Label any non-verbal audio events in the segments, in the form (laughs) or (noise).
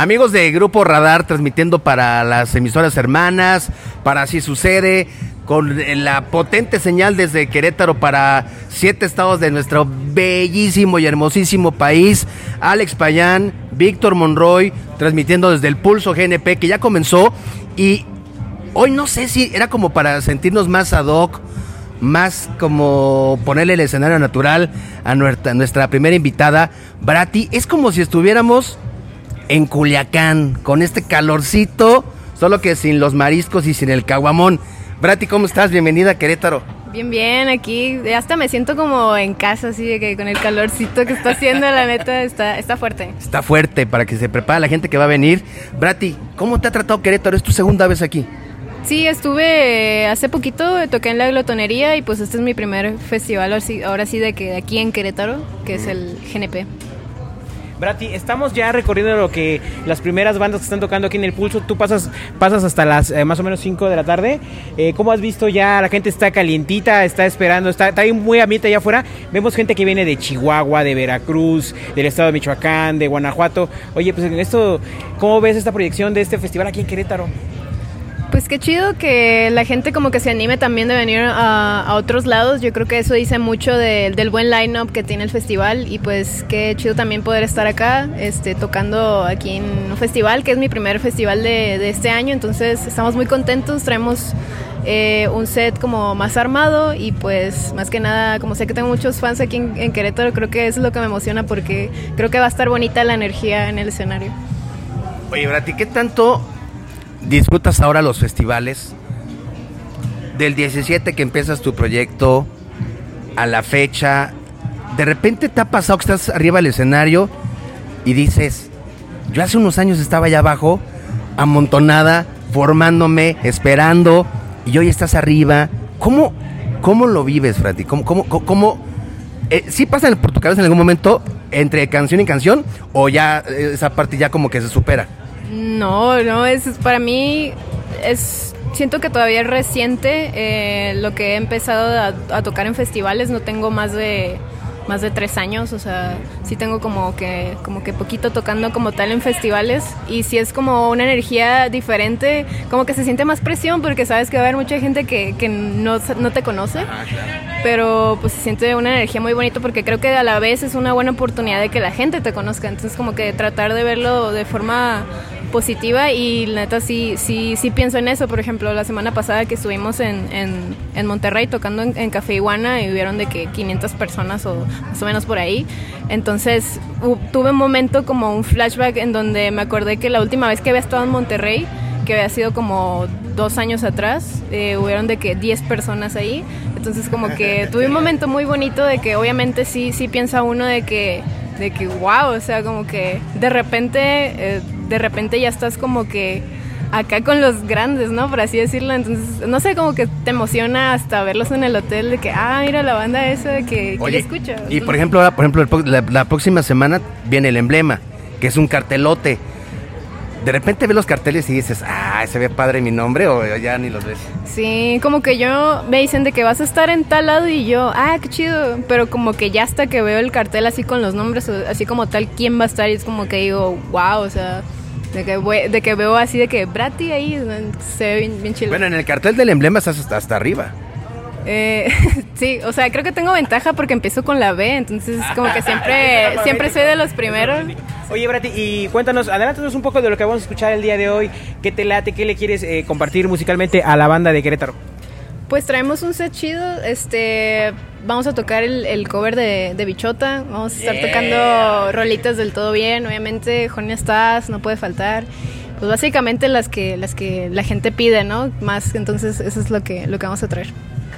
Amigos de Grupo Radar transmitiendo para las emisoras hermanas, para Así Sucede, con la potente señal desde Querétaro para siete estados de nuestro bellísimo y hermosísimo país. Alex Payán, Víctor Monroy, transmitiendo desde el Pulso GNP, que ya comenzó. Y hoy no sé si era como para sentirnos más ad hoc, más como ponerle el escenario natural a nuestra, nuestra primera invitada, Brati. Es como si estuviéramos en Culiacán, con este calorcito, solo que sin los mariscos y sin el caguamón. Brati, ¿cómo estás? Bienvenida a Querétaro. Bien, bien, aquí hasta me siento como en casa, así de que con el calorcito que está haciendo, la neta, está, está fuerte. Está fuerte para que se prepare la gente que va a venir. Brati, ¿cómo te ha tratado Querétaro? ¿Es tu segunda vez aquí? Sí, estuve hace poquito, toqué en la glotonería y pues este es mi primer festival, ahora sí, de que aquí en Querétaro, que es el GNP. Brati, estamos ya recorriendo lo que las primeras bandas que están tocando aquí en el Pulso. Tú pasas, pasas hasta las eh, más o menos 5 de la tarde. Eh, ¿Cómo has visto ya? La gente está calientita, está esperando, está, está muy ambiente allá afuera. Vemos gente que viene de Chihuahua, de Veracruz, del estado de Michoacán, de Guanajuato. Oye, pues en esto, ¿cómo ves esta proyección de este festival aquí en Querétaro? Pues qué chido que la gente como que se anime también de venir a, otros lados. Yo creo que eso dice mucho del buen line-up que tiene el festival y pues qué chido también poder estar acá este, tocando aquí en un festival, que es mi primer festival de, este año. Entonces estamos muy contentos, traemos eh, un set como más armado y pues más que nada, como sé que tengo muchos fans aquí en, en Querétaro, creo que eso es lo que me emociona porque creo que va a estar bonita la energía en el escenario. Oye, Brati, ¿qué tanto disfrutas ahora los festivales. Del 17 que empiezas tu proyecto a la fecha, de repente te ha pasado que estás arriba del escenario y dices, yo hace unos años estaba allá abajo, amontonada, formándome, esperando, y hoy estás arriba. ¿Cómo, cómo lo vives, Frati? ¿Cómo, cómo, cómo, eh, ¿Sí pasa por tu cabeza en algún momento entre canción y canción o ya eh, esa parte ya como que se supera? No, no, es para mí es siento que todavía es reciente eh, lo que he empezado a, a, tocar en festivales. No tengo más de más de tres años, o sea, sí tengo como que, como que poquito tocando como tal en festivales y sí es como una energía diferente, como que se siente más presión porque sabes que va a haber mucha gente que, que no, no, te conoce, pero pues se siente una energía muy bonita porque creo que a la vez es una buena oportunidad de que la gente te conozca, entonces como que tratar de verlo de forma positiva y la neta sí, sí, sí pienso en eso. Por ejemplo, la semana pasada que estuvimos en, en, Monterrey tocando en, Café Iguana y vieron de que 500 personas o más o menos por ahí. Entonces tuve un momento como un flashback en donde me acordé que la última vez que había estado en Monterrey, que había sido como dos años atrás, eh, hubieron de que 10 personas ahí. Entonces como que (laughs) tuve un momento muy bonito de que obviamente sí, sí piensa uno de que de que wow, o sea, como que de repente, eh, de repente ya estás como que acá con los grandes, ¿no? Por así decirlo. Entonces, no sé, como que te emociona hasta verlos en el hotel de que, ah, mira la banda esa que, que escucha. Y por ejemplo, por ejemplo, la, próxima semana viene el emblema, que es un cartelote de repente ves los carteles y dices, ah, se ve padre mi nombre o ya ni los ves. Sí, como que yo me dicen de que vas a estar en tal lado y yo, ah, qué chido, pero como que ya hasta que veo el cartel así con los nombres, así como tal, quién va a estar y es como que digo, wow, o sea, de que, de que veo así de que Brati ahí se ve bien, bien chido. Bueno, en el cartel del emblema estás hasta, hasta arriba. Eh, (laughs) sí, o sea, creo que tengo ventaja porque empiezo con la B, entonces como que siempre, (laughs) siempre soy de los primeros. Oye, Brati, y cuéntanos, adelántanos un poco de lo que vamos a escuchar el día de hoy. ¿Qué te late? ¿Qué le quieres eh, compartir musicalmente a la banda de Querétaro? Pues traemos un set chido, este, vamos a tocar el, cover de, Bichota, vamos a estar tocando rolitas del todo bien, obviamente, Jonia Estás, no puede faltar pues básicamente las que las que la gente pide, ¿no? Más, entonces eso es lo que lo que vamos a traer.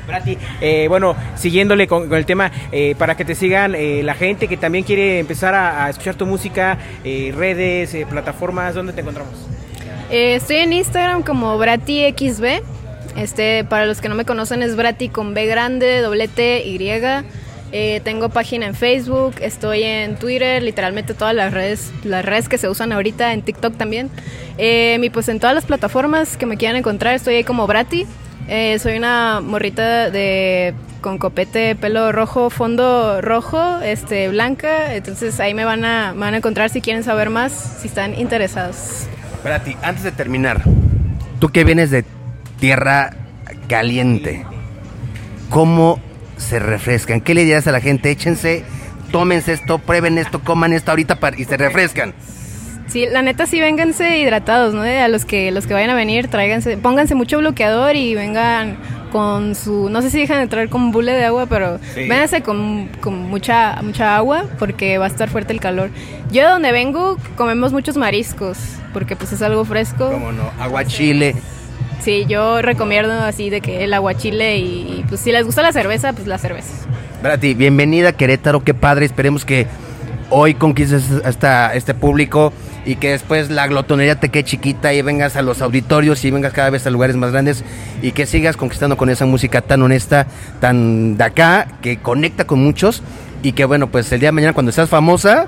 Brati, eh, bueno, siguiéndole con, el tema, eh, para que te sigan eh, la gente que también quiere empezar a, escuchar tu música, redes, plataformas, ¿dónde te encontramos? estoy en Instagram como BratiXB. Este, para los que no me conocen es Brati con B grande, doble T, Y. tengo página en Facebook, estoy en Twitter, literalmente todas las redes, las redes que se usan ahorita, en TikTok también. y pues en todas las plataformas que me quieran encontrar estoy ahí como Brati. Eh, soy una morrita de con copete, pelo rojo, fondo rojo, este blanca. Entonces ahí me van a, me van a encontrar si quieren saber más, si están interesados. Brati, antes de terminar, tú que vienes de tierra caliente, ¿cómo se refrescan? ¿Qué le dirías a la gente? Échense, tómense esto, prueben esto, coman esto ahorita para, y se refrescan. Sí, la neta sí vénganse hidratados, ¿no? A los que los que vayan a venir, tráiganse, pónganse mucho bloqueador y vengan con su, no sé si dejan de traer con un bule de agua, pero Sí. vénganse con, con mucha mucha agua porque va a estar fuerte el calor. Yo de donde vengo comemos muchos mariscos porque pues es algo fresco. ¿Cómo no? Aguachile. Sí, yo recomiendo así de que el aguachile y, pues si les gusta la cerveza, pues la cerveza. Brati, bienvenida a Querétaro, qué padre. Esperemos que hoy conquistes hasta este público y que después la glotonería te quede chiquita y vengas a los auditorios y vengas cada vez a lugares más grandes y que sigas conquistando con esa música tan honesta, tan de acá, que conecta con muchos y que bueno, pues el día de mañana cuando seas famosa,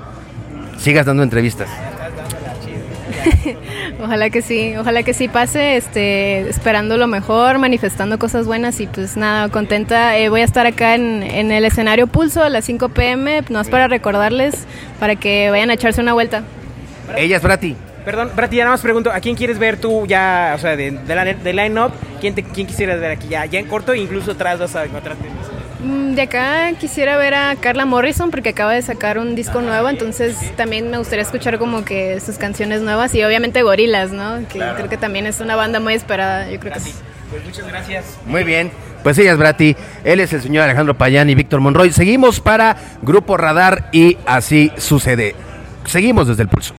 sigas dando entrevistas. (laughs) Ojalá que sí, ojalá que sí pase, este, esperando lo mejor, manifestando cosas buenas y pues nada, contenta. Eh, voy a estar acá en, en el escenario Pulso a las 5 pm, no es para recordarles, para que vayan a echarse una vuelta. Ella es Brati. Perdón, Brati, ya nada más pregunto, ¿a quién quieres ver tú ya, o sea, de, de, la, de line-up? ¿Quién, te- ¿Quién quisieras ver aquí ya? Ya en corto, incluso atrás vas a encontrarte. Mm, De acá quisiera ver a Carla Morrison porque acaba de sacar un disco nuevo, entonces también me gustaría escuchar como que sus canciones nuevas y obviamente Gorilas, ¿no? Que creo que también es una banda muy esperada, yo creo que sí. Pues muchas gracias. Muy bien. Pues ella es Brati, él es el señor Alejandro Payán y Víctor Monroy. Seguimos para Grupo Radar y así sucede. Seguimos desde el pulso.